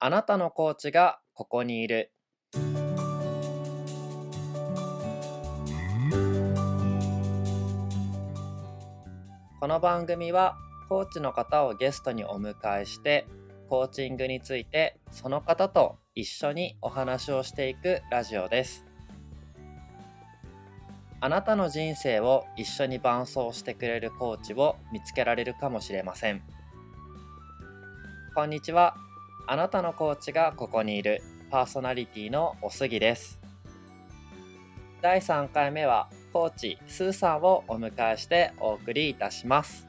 あなたのコーチがここにいる。この番組はコーチの方をゲストにお迎えしてコーチングについてその方と一緒にお話をしていくラジオです。あなたの人生を一緒に伴走してくれるコーチを見つけられるかもしれません。こんにちは。あなたのコーチがここにいるパーソナリティのおすぎです。第3回目はコーチスーさんをお迎えしてお送りいたします。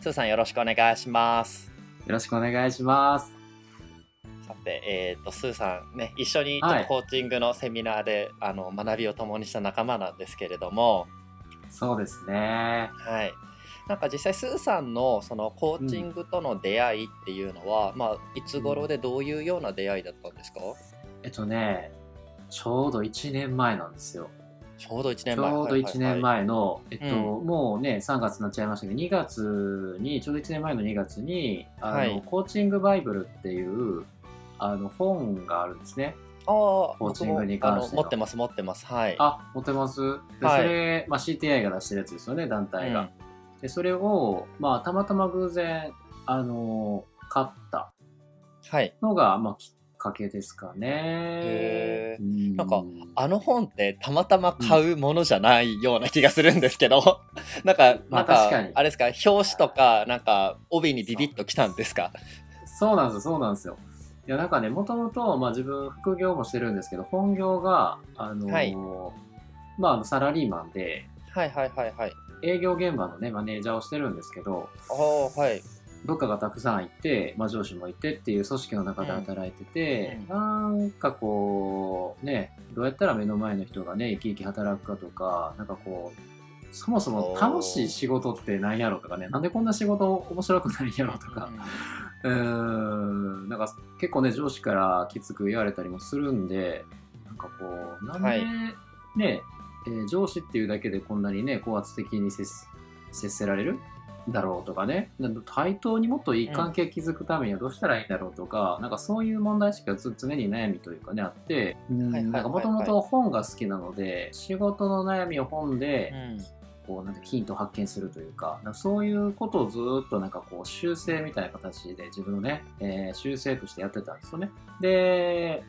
スーさんよろしくお願いします。よろしくお願いします。さて、えっ、と、スーさんね、一緒にコーチングのセミナーで、あの学びを共にした仲間なんですけれども、そうですね。はい。なんか実際スーさんのそのコーチングとの出会いっていうのは、まあいつ頃でどういうような出会いだったんですか？えっとね、ちょうど1年前なんですよ。ちょうど1ち年前。ょうど1年前の、えっと、うもうね、3月になっちゃいましたけど、2月に、ちょうど1年前の2月に、あの、はいコーチングバイブルっていう、あの、本があるんですね。ああ、コーチングに関して持ってます持ってます。はい。あ、持ってますで、はいそれ、まあ、CTI が出してるやつですよね、団体が。で、それを、まあ、たまたま偶然、あの、買ったはい。のが、まあ、きっかけですかね。うんなんかあの本ってたまたま買うものじゃないような気がするんですけど、なんか、まなんかあ確かにあれですか、表紙とか、なんか帯にビビッときたんですか？そうなんですよ、そうなんですよ。いや、なんかね、もともと、まあ自分、副業もしてるんですけど、本業が、あのーはいまあサラリーマンで、はいはいはいはい。営業現場のね、マネージャーをしてるんですけど、ああ、はい。部下がたくさんいて、まあ、上司もいてっていう組織の中で働いてて、なんかこうねどうやったら目の前の人がね生き生き働くかとかなんかこうそもそも楽しい仕事って何やろとかねなんでこんな仕事面白くないんやろとか。うーん。なんか結構ね上司からきつく言われたりもするんでなんかこうなんで、はいね、えー上司っていうだけでこんなにね高圧的に接せられるだろうとかね。対等にもっといい関係築くためにはどうしたらいいんだろうとか、なんかそういう問題意識がず常に悩みというかねあってもともと本が好きなので仕事の悩みを本で、うん。こうなんてヒントを発見するというかそういうことをずっとなんかこう修正みたいな形で自分のね、えー修正としてやってたんですよね。で、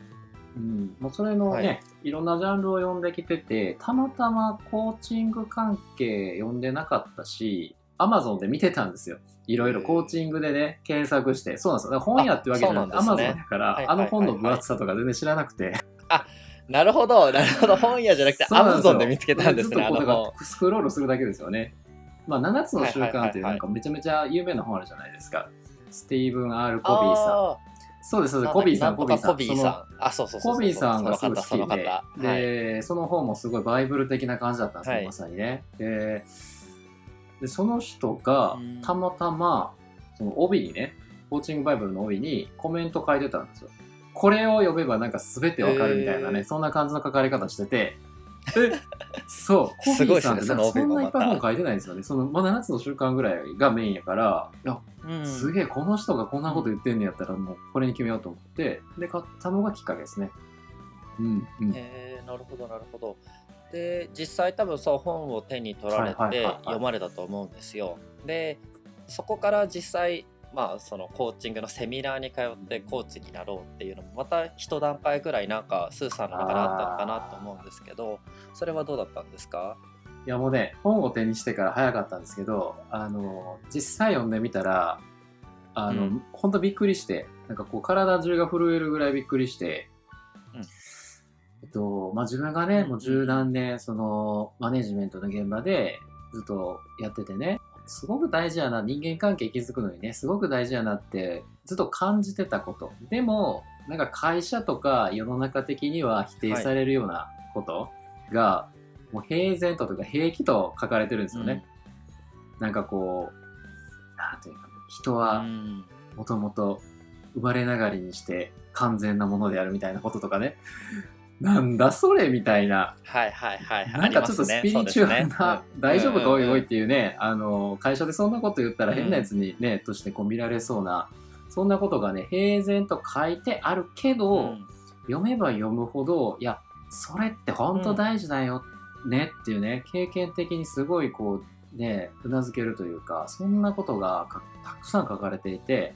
うん、もうそれのね、、はいろんなジャンルを読んできててたまたまコーチング関係読んでなかったし Amazon で見てたんですよ。いろいろコーチングでね、検索して。そうなんですよ。だから本屋ってわけじゃなくて、あそうなんです Amazon ねだから、はいあの本の分厚さとか全然知らなくて。なるほど、なるほど。本屋じゃなくてそうなんすよ Amazon で見つけたんですね、あのずっとスクロールするだけですよね。まあ、7つの習慣っていうないんかめちゃめちゃ有名な本あるじゃないですか。スティーブン・ R・ コビーさん。あそうです、そうーです。コビーさん、コビーさん。コビーさん。あ、そうそう。コビーさんがすごい好きその方、そので。で、その本もすごいバイブル的な感じだったんですよ、はいまさにね。でで、その人がうんたまたま、その帯にね、コーチングバイブルの帯にコメント書いてたんですよ。これを読めばなんか全てわかるみたいなね、そんな感じの書かれ方してて、えそう、コ すごいですねビーさんってなんかそんないっぱい本書いてないんですよね。その、まあ、7つの習慣ぐらいがメインやから、いや、うんすげえ、この人がこんなこと言ってんねやったら、もうこれに決めようと思って、で、買ったのがきっかけですね。うん、うん。へえなるほどなるほど。で実際多分そう本を手に取られて読まれたと思うんですよ。でそこから実際まあそのコーチングのセミナーに通ってコーチになろうっていうのもまた一段階ぐらいなんかスーさんの中であったのかなと思うんですけどそれはどうだったんですか？いやもうね、本を手にしてから早かったんですけど、あの、実際読んでみたら、あの、うん。ほんとびっくりして、なんかこう体中が震えるぐらいびっくりして、うん。えっと、まあ、自分がね、うんもう十何年、その、マネジメントの現場でずっとやっててね、すごく大事やな、人間関係築くのにね、すごく大事やなってずっと感じてたこと。でも、なんか会社とか世の中的には否定されるようなことが、もう平然とというか平気と書かれてるんですよね。なんかこう、なんていうかな、人うはんもともと生まれながらにして完全なものであるみたいなこととかね。なんだそれみたいな。はいはいはいはい。なんかちょっとスピリチュアルな、大丈夫かおいおいっていうね、あの、会社でそんなこと言ったら変なやつにね、としてこう見られそうなそんなことがね平然と書いてあるけど、うん。読めば読むほどいやそれって本当大事だよねっていうね、経験的にすごいこうねうなずけるというかそんなことがかたくさん書かれていて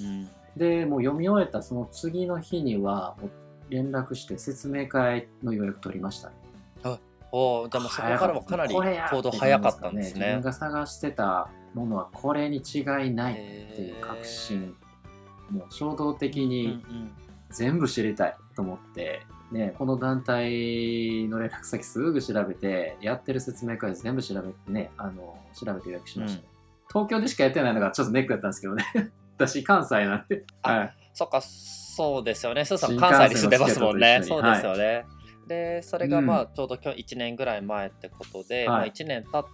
うん。でもう読み終えたその次の日にはもう連絡して説明会の予約取りましたね。おーじゃあもうそこからもかなり行動早かったんですね。自分。が探してたものはこれに違いないっていう確信。もう衝動的うんに全部知りたいと思って、ね、この団体の連絡先すぐ調べてやってる説明会全部調べてねあの調べて予約しました、東京でしかやってないのがちょっとネックだったんですけどね。私関西なんで、あはい、そっかそうですよね。スーさん新関西に住んでますもんね。そうですよね。でそれがまあうちょうど今日1年ぐらい前ってことで、はい。まあ、1年経っ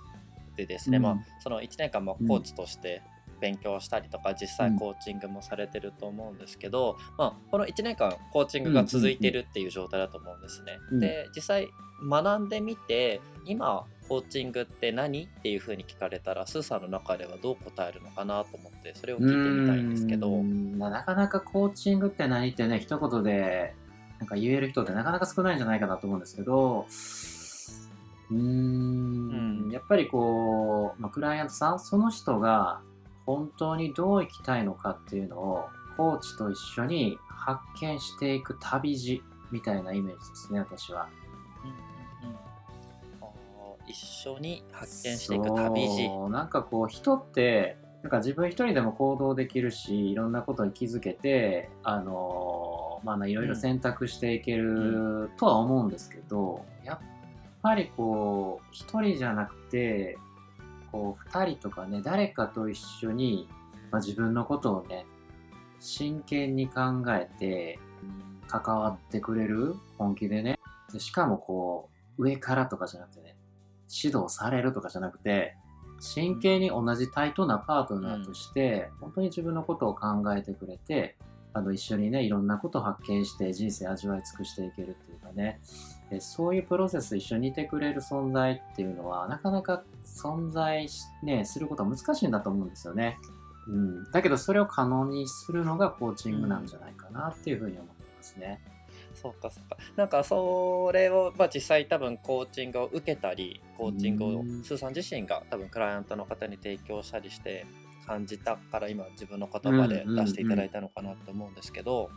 てですね、うん。まあ、その1年間もうんコーチとして勉強したりとか実際コーチングもされてると思うんですけど、まあ、この1年間コーチングが続いてるっていう状態だと思うんですね。うん。で実際学んでみて今コーチングって何っていうふうに聞かれたらスーさんの中ではどう答えるのかなと思ってそれを聞いてみたいんですけど。まあなかなかコーチングって何ってね一言でなんか言える人ってなかなか少ないんじゃないかなと思うんですけどうーん。うん。やっぱりこう、まあ、クライアントさんその人が本当にどう生きたいのかっていうのをコーチと一緒に発見していく旅路みたいなイメージですね私は。うんうんうん一緒に発見していく旅路。なんかこう人ってなんか自分一人でも行動できるしいろんなことに気づけてあのまあいろいろ選択していけるとは思うんですけど、やっぱりこう一人じゃなくてこう二人とかね誰かと一緒に、まあ、自分のことをね真剣に考えて関わってくれる？本気でね。でしかもこう上からとかじゃなくてね指導されるとかじゃなくて真剣に同じ対等なパートナーとして、本当に自分のことを考えてくれてあの一緒にねいろんなことを発見して人生味わい尽くしていけるっていうかねでそういうプロセス一緒にいてくれる存在っていうのはなかなか存在し、ね、することは難しいんだと思うんですよね。うん、だけどそれを可能にするのがコーチングなんじゃないかなっていうふうに思ってますね。そうかそうか。なんかそれを、まあ、実際多分コーチングを受けたりコーチングをうんスーさん自身が多分クライアントの方に提供したりして感じたから今自分の言葉で出していただいたのかなと思うんですけど、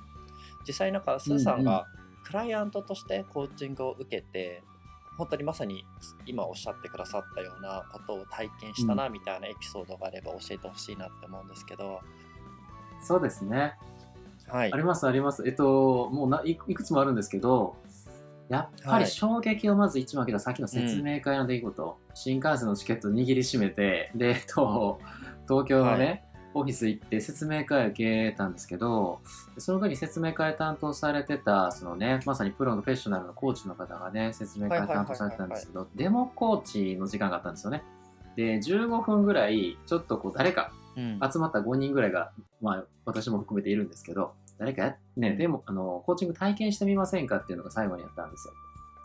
実際なんかスーさんがクライアントとしてコーチングを受けて本当にまさに今おっしゃってくださったようなことを体験したなみたいなエピソードがあれば教えてほしいなって思うんですけど、そうですね。はいありますあります。えっと、もうないいくつもあるんですけど、やっぱりはい衝撃をまず一番受けたさっきの説明会の出来事、新幹線のチケット握りしめて、で、えっと、東京のね、オフィス行って説明会受けたんですけど、その時説明会担当されてた、そのね、まさにプロのフェッショナルのコーチの方がね、説明会担当されてたんですけど、デモコーチの時間があったんですよね。で、15分ぐらい、ちょっとこう、誰か、うん集まった5人ぐらいが、まあ、私も含めているんですけど、誰かや、ね、でも、あの、コーチング体験してみませんかっていうのが最後にやったんですよ。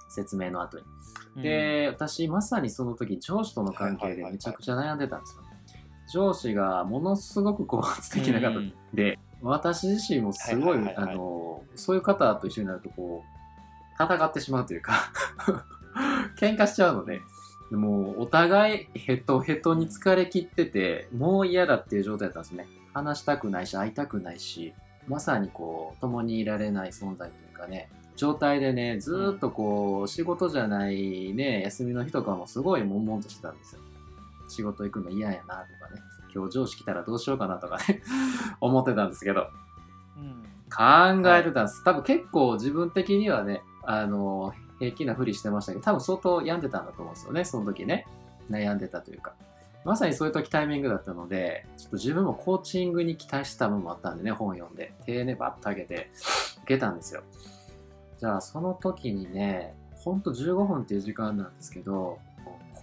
説明の後に。で、私、まさにその時、上司との関係でめちゃくちゃ悩んでたんですよ。上司がものすごく高圧的な方うんで、私自身もすごい、はいはいはいはいあの、そういう方と一緒になると、こう、戦ってしまうというか、喧嘩しちゃうので、もうお互いヘトヘトに疲れ切ってて、もう嫌だっていう状態だったんですね。話したくないし、会いたくないし、まさにこう、共にいられない存在というかね、状態でね、ずーっとこう、仕事じゃないね、休みの日とかもすごい悶々としてたんですよ。仕事行くの嫌やなとかね、今日上司来たらどうしようかなとかね、思ってたんですけど、うん考えてたんです。多分結構自分的にはね、あの、平気なふりしてましたけど、多分相当病んでたんだと思うんですよね、その時ね。悩んでたというか。まさにそういう時タイミングだったので、ちょっと自分もコーチングに期待した部分もあったんでね、本読んで、手ね、バッと上げて、受けたんですよ。じゃあ、その時にね、ほんと15分っていう時間なんですけど、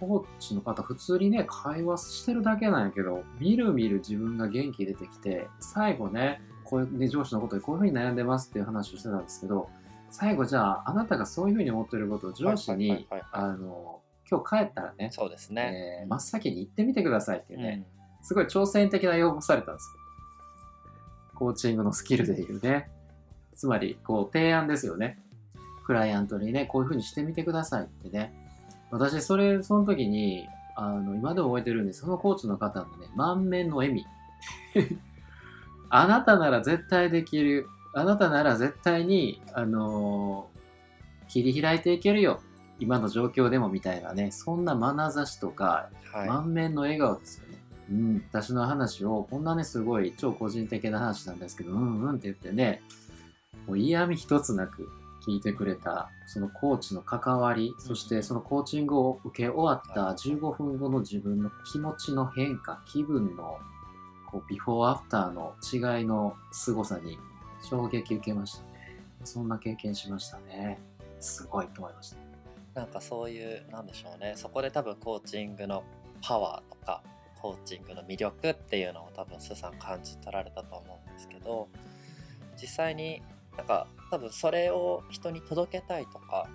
コーチの方、普通にね、会話してるだけなんやけど、みるみる自分が元気出てきて、最後ね、こういう、ね、上司のことでこういうふうに悩んでますっていう話をしてたんですけど、最後じゃあ、あなたがそういうふうに思ってることを上司にあの、今日帰ったらね、そうですね。えー真っ先に行ってみてくださいっていうね、うんすごい挑戦的な要望されたんですよ。コーチングのスキルでいうね。つまり、こう、提案ですよね。クライアントにね、こういう風にしてみてくださいってね。私、それ、その時に、あの、今でも覚えてるんですそのコーチの方のね、満面の笑み。あなたなら絶対できる。あなたなら絶対に、あのー切り開いていけるよ。今の状況でもみたいなね、そんな眼差しとか、はい。満面の笑顔ですよね。うん、私の話を、こんなね、すごい超個人的な話なんですけど、うんうんって言ってね、もう嫌味一つなく聞いてくれた、そのコーチの関わり、そしてそのコーチングを受け終わった15分後の自分の気持ちの変化、気分のこうビフォーアフターの違いの凄さに衝撃受けましたね。そんな経験しましたね。すごいと思いました。なんかそういうなんでしょうねそこで多分コーチングのパワーとかコーチングの魅力っていうのを多分スーさん感じ取られたと思うんですけど実際になんか多分それを人に届けたいとか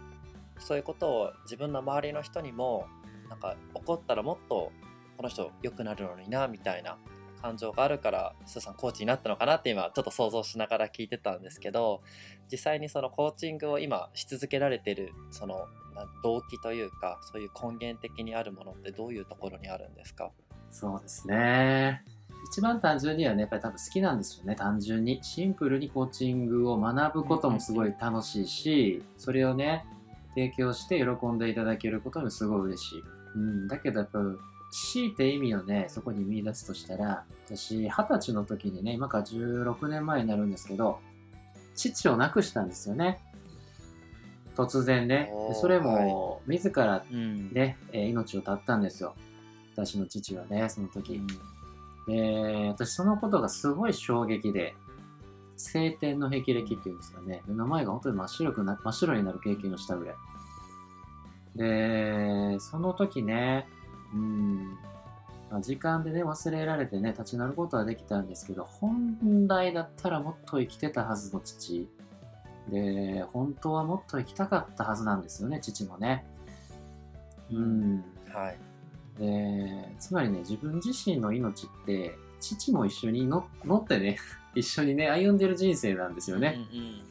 そういうことを自分の周りの人にもなんか怒ったらもっとこの人良くなるのになみたいな感情があるからスーさんコーチになったのかなって今ちょっと想像しながら聞いてたんですけど実際にそのコーチングを今し続けられてるその動機というかそういう根源的にあるものってどういうところにあるんですか？そうですね。一番単純にはね、やっぱり多分好きなんですよね、単純に。シンプルにコーチングを学ぶこともすごい楽しいし、それをね、提供して喜んでいただけることもすごい嬉しい。うん、だけどやっぱ、強いて意味をね、そこに見出すとしたら、私、二十歳の時にね、今から16年前になるんですけど、父を亡くしたんですよね。突然ね。それも、自らうんね、えー命を絶ったんですよ。私の父はね、その時。で、私そのことがすごい衝撃で、晴天の霹靂っていうんですかね、目の前が本当に真っ白くな真っ白になる経験をしたぐらい。で、その時ね、うん、まあ時間でね、忘れられてね、立ち直ることはできたんですけど、本来だったらもっと生きてたはずの父。で、本当はもっと生きたかったはずなんですよね、父もね。うん。はいでつまりね自分自身の命って父も一緒に乗乗ってね 一緒にね歩んでる人生なんですよね、うんうん。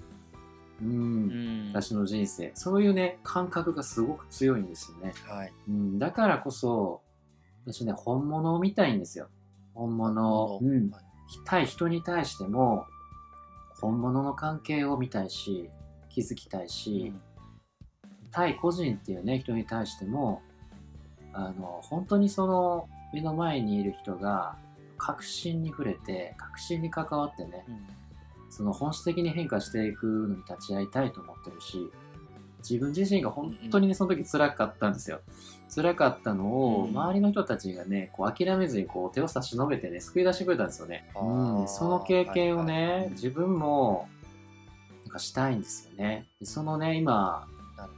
うん。私の人生。そういうね感覚がすごく強いんですよね、はい。うん、だからこそ私ね本物を見たいんですよ。本物を、うん、はい。対人に対しても本物の関係を見たいし気づきたいし、対個人っていうね人に対してもあの本当にその目の前にいる人が確信に触れて確信に関わってねうん。その本質的に変化していくのに立ち会いたいと思ってるし自分自身が本当にねその時辛かったんですよ。辛かったのをうん周りの人たちがねこう諦めずにこう手を差し伸べてね救い出してくれたんですよね、うん、その経験をはいね、はい。自分もなんかしたいんですよね。でそのね今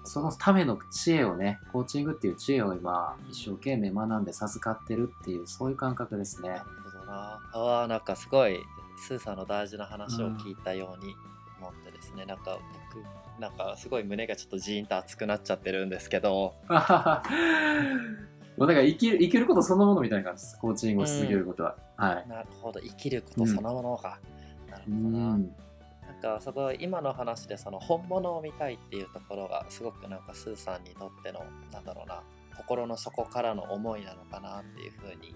そのための知恵をね、コーチングっていう知恵を今、一生懸命学んで授かってるっていう、そういう感覚ですね。なる。ほどな。あーなんかすごいスーさんの大事な話を聞いたように思ってですね、なんか僕なんかすごい胸がちょっとジーンと熱くなっちゃってるんですけど。もうだから生きる、生きることそのものみたいな感じです。コーチングをし続けることは。はい。なるほど。生きることそのものが、なるうほどな、かすごい今の話でその本物を見たいっていうところがすごくなんかスーさんにとってのなんだろうな心の底からの思いなのかなっていうふうに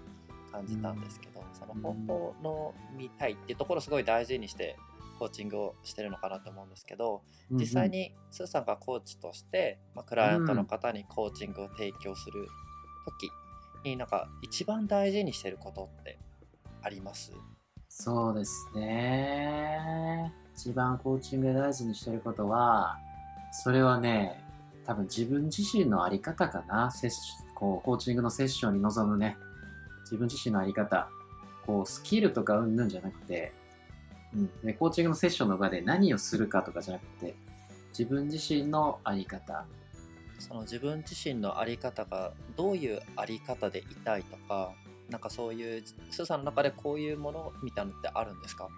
感じたんですけど、その本物を見たいっていうところをすごい大事にしてコーチングをしてるのかなと思うんですけど実際にスーさんがコーチとして、まあ、クライアントの方にコーチングを提供する時になんか一番大事にしてることってあります？そうですね。一番コーチングで大事にしてることは、それはね、多分自分自身のあり方かな。セッこうコーチングのセッションに臨むね、自分自身のあり方。こう、スキルとかうんぬんじゃなくて、うんで、コーチングのセッションの場で何をするかとかじゃなくて、自分自身のあり方。その自分自身の在り方がどういう在り方でいたいとかなんかそういうスーさんの中でこういうものみたいなのってあるんですか？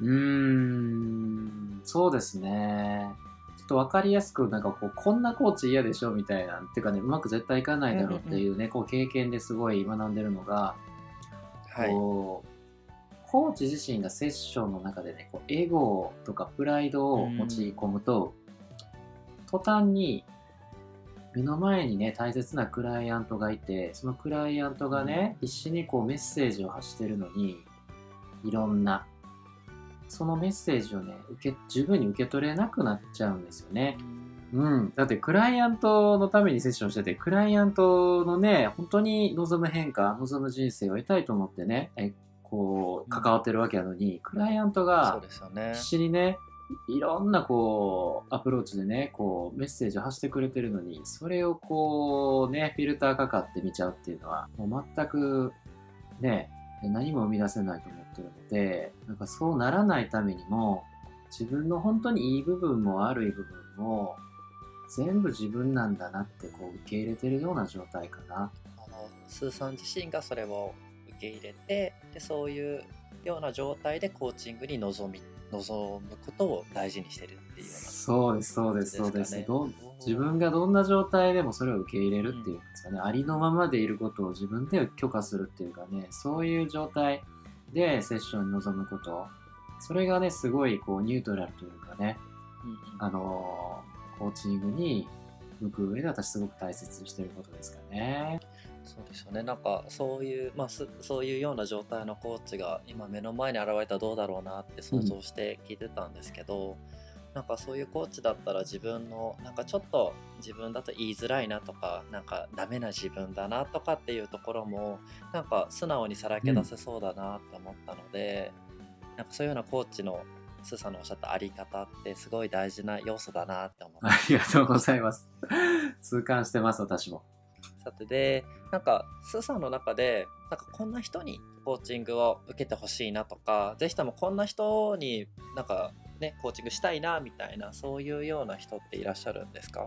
うーん、そうですね。ちょっと分かりやすく、なんかこう、こんなコーチ嫌でしょみたいな、っていうかね、うまく絶対いかないだろうっていうね、こう経験ですごい学んでるのが、はい。こう、コーチ自身がセッションの中でねこうエゴとかプライドを持ち込むと、途端に目の前にね大切なクライアントがいてそのクライアントがね必死にこうメッセージを発してるのにいろんなそのメッセージをね受け十分に受け取れなくなっちゃうんですよね。うん、だってクライアントのためにセッションしててクライアントのね本当に望む変化望む人生を得たいと思ってねえこう関わってるわけなのに、クライアントが必死にねいろんなこうアプローチでねこうメッセージを発してくれてるのにそれをこうねフィルターかかって見ちゃうっていうのはもう全くね何も生み出せないと思ってるのでなんかそうならないためにも自分の本当にいい部分も悪い部分も全部自分なんだなってこう受け入れてるような状態かな。あのスーさん自身がそれを受け入れてでそういうような状態でコーチングに臨み望むことを大事にしてるっていうそうですそうですそうです。ど自分がどんな状態でもそれを受け入れるっていうんですかね、うん、ありのままでいることを自分で許可するっていうかねそういう状態でセッションに臨むこと。それがねすごいこうニュートラルというかね、うんうん、あのコーチングに向く上で私すごく大切にしてることですかね。そうですよね。なんかそういう、まあ、そういうような状態のコーチが今目の前に現れたらどうだろうなって想像して聞いてたんですけど、うん、なんかそういうコーチだったら自分のなんかちょっと自分だと言いづらいなとかなんかダメな自分だなとかっていうところもなんか素直にさらけ出せそうだなって思ったので、うん、なんかそういうようなコーチのスーさんのおっしゃったあり方ってすごい大事な要素だなって思ってありがとうございます。痛感してます私も。さてでなんかスーさんの中でなんかこんな人にコーチングを受けてほしいなとか是非ともこんな人になんかねコーチングしたいなみたいなそういうような人っていらっしゃるんですか？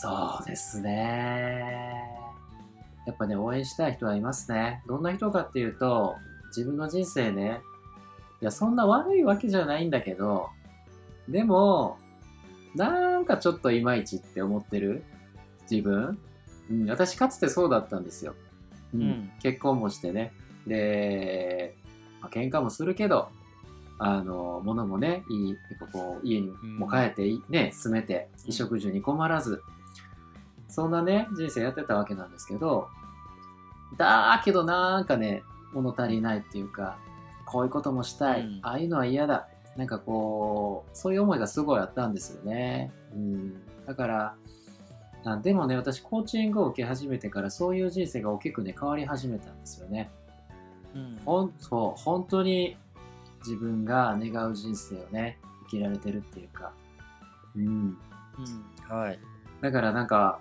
そうですね。やっぱね応援したい人はいますね。どんな人かっていうと自分の人生ねいやそんな悪いわけじゃないんだけどでもなんかちょっといまいちって思ってる自分うん、私かつてそうだったんですよ。うん、結婚もしてね。で、まあ、喧嘩もするけど、あの、物もね、いい、こう、家にも帰ってね、住めて、衣食住に困らず、そんなね、人生やってたわけなんですけど、だけどなんかね、物足りないっていうか、こういうこともしたい、うん、ああいうのは嫌だ。なんかこう、そういう思いがすごいあったんですよね。うん。だから、あでもね、私、コーチングを受け始めてから、そういう人生が大きくね、変わり始めたんですよね。うん、ほんそう本当に自分が願う人生をね、生きられてるっていうか。うん。うん、はい。だからなんか、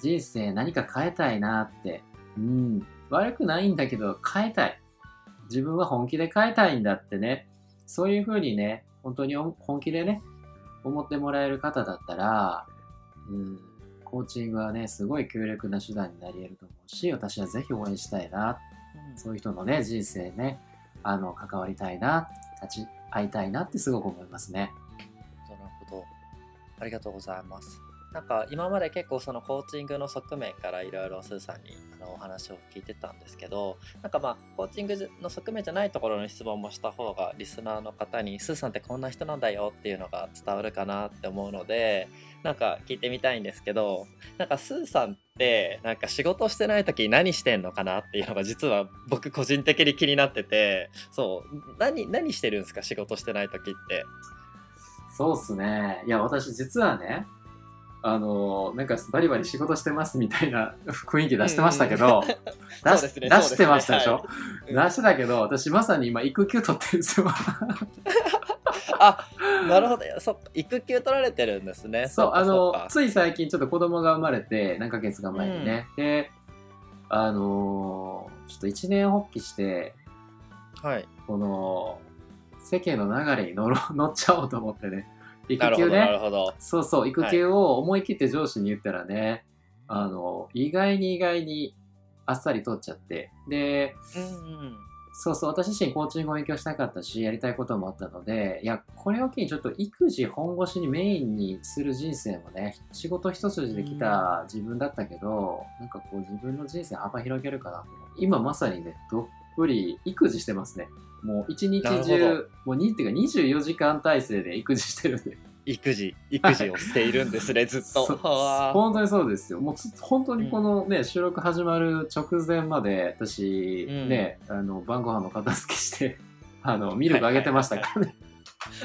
人生何か変えたいなって。うん。悪くないんだけど、変えたい。自分は本気で変えたいんだってね。そういうふうにね、本当に本気でね、思ってもらえる方だったら、うん、コーチングはね、すごい強力な手段になり得ると思うし、私はぜひ応援したいな。うん、そういう人のね、人生ね、あの、関わりたいな、立ち会いたいなってすごく思いますね。なるほど。ありがとうございます。なんか今まで結構そのコーチングの側面からいろいろスーさんにあのお話を聞いてたんですけどなんかまあコーチングの側面じゃないところの質問もした方がリスナーの方にスーさんってこんな人なんだよっていうのが伝わるかなって思うのでなんか聞いてみたいんですけどなんかスーさんってなんか仕事してない時何してんのかなっていうのが実は僕個人的に気になっててそう何何してるんですか？仕事してない時って。そうっすね。いや、私実はね、あのなんかバリバリ仕事してますみたいな 雰囲気出してましたけど、出し出してましたでしょ、はい、出してたけど私まさに今育休取ってるんですよ。あなるほど。そ育休取られてるんですね。そうあのつい最近ちょっと子供が生まれて何ヶ月か前にね、うん、であのちょっと一年発起してはい。この世間の流れに乗ろ乗っちゃおうと思ってね育休ね。そうそう、育休を思い切って上司に言ったらね、はい、あの、意外に意外にあっさり取っちゃって。で、うんうん、そうそう、私自身コーチングを勉強したかったし、やりたいこともあったので、いや、これを機にちょっと育児本腰にメインにする人生もね、仕事一筋で来た自分だったけど、うん、なんかこう自分の人生幅広げるかな今まさにね、どっぷり育児してますね。もう一日中、もう2っていうか24時間体制で育児してるんで。育児育児をしているんですねずっと。本当にそうですよ。もうつ本当にこのね、収録始まる直前まで、私、うん。ね、あの、晩ご飯の片付けして、あの、ミルクあげてましたからね。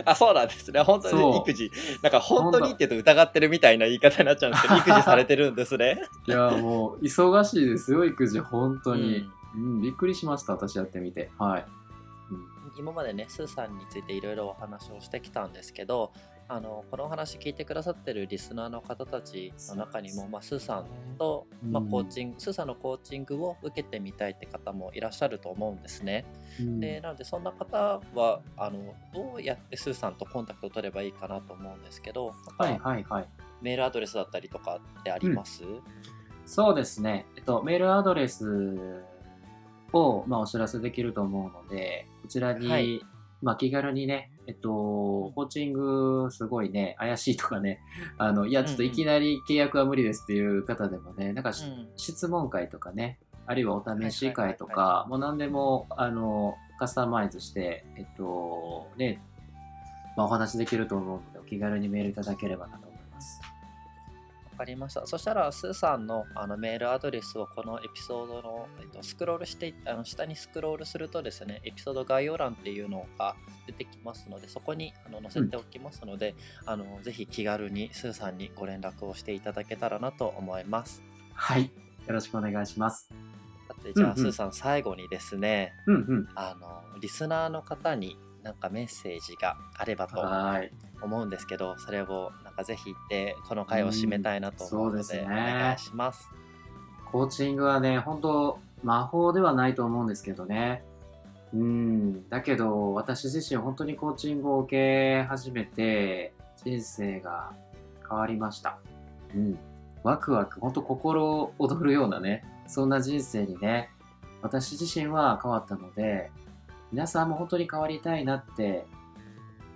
あそうなんですね。本当に育児。なんか本当にって言うと疑ってるみたいな言い方になっちゃうんですけど育児されてるんですね。いや、もう、忙しいですよ、育児、本当に。うん。うん、びっくりしました、私やってみて。はい。今までねスーさんについていろいろお話をしてきたんですけどあのこのお話聞いてくださってるリスナーの方たちの中にも、まあ、スーさんと、まあ、うんコーチング、スーさんのコーチングを受けてみたいって方もいらっしゃると思うんですね。うんでなのでそんな方はあのどうやってスーさんとコンタクトを取ればいいかなと思うんですけど、はいはいはい。メールアドレスだったりとかってあります、そうですね。えっと、メールアドレスを、まあ、お知らせできると思うので、こちらに、はい。まあ、気軽にね、えっと、コーチングすごいね、怪しいとかね、あの、いや、ちょっといきなり契約は無理ですっていう方でもね、なんかし、うん。質問会とかね、あるいはお試し会とか、もう何でも、あの、カスタマイズして、えっと、ね、まあ、お話できると思うので、お気軽にメールいただければなと思います。わかりました。そしたら、スーさんのあのメールアドレスをこのエピソードの、えっと、スクロールして、あの下にスクロールするとですね、エピソード概要欄っていうのが出てきますので、そこにあの載せておきますので、あのぜひ気軽にスーさんにご連絡をしていただけたらなと思います。はい。よろしくお願いします。さて、じゃあ、うんうんスーさん、最後にですね、うんうん。あのリスナーの方になんかメッセージがあればとはい。思うんですけど、それをかぜひ言って、この回を締めたいなと思うので、うんそうですねお願いします。コーチングはね、本当魔法ではないと思うんですけどね。うん。だけど、私自身本当にコーチングを受け始めて、人生が変わりました。うん。ワクワク、本当心躍るようなね、そんな人生にね、私自身は変わったので、皆さんも本当に変わりたいなって、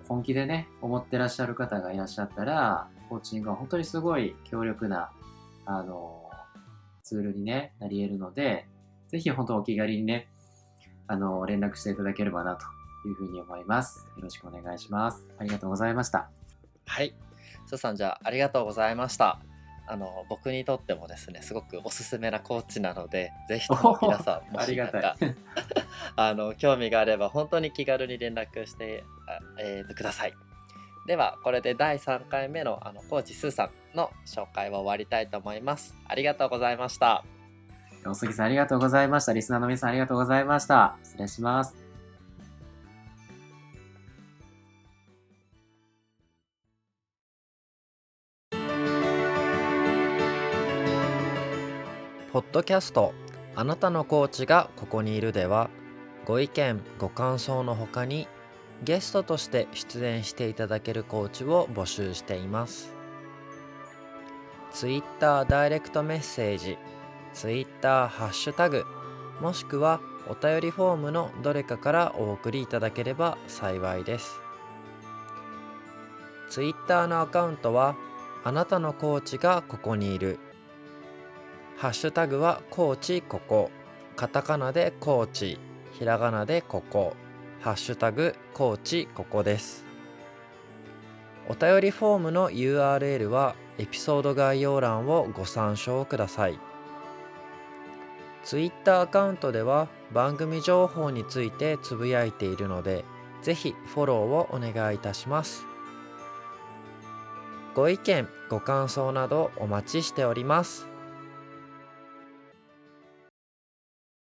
本気でね、思ってらっしゃる方がいらっしゃったら、コーチングは本当にすごい強力な、あの、ツールに、ね、なり得るので、ぜひ本当お気軽にね、あの、連絡していただければなというふうに思います。よろしくお願いします。ありがとうございました。はい。スーさん、じゃあ、ありがとうございました。あの、僕にとってもですね、すごくおすすめなコーチなので、ぜひとも皆さん、も ありがしなんかたい。あの、興味があれば、本当に気軽に連絡して、あえーとください。では、これで第3回目のあのコーチスーさんの紹介は終わりたいと思います。ありがとうございました。大杉さんありがとうございました。リスナーの皆さんありがとうございました。失礼します。ポッドキャスト「あなたのコーチがここにいる」ではご意見ご感想のほかにゲストとして出演していただけるコーチを募集しています。Twitter ダイレクトメッセージ Twitter ハッシュタグもしくはお便りフォームのどれかからお送りいただければ幸いです。Twitter のアカウントはあなたのコーチがここにいる。ハッシュタグはコーチここ。カタカナでコーチひらがなでここ。ハッシュタグコーチここです。お便りフォームの URL はエピソード概要欄をご参照ください。Twitter アカウントでは番組情報についてつぶやいているのでぜひフォローをお願いいたします。ご意見ご感想などお待ちしております。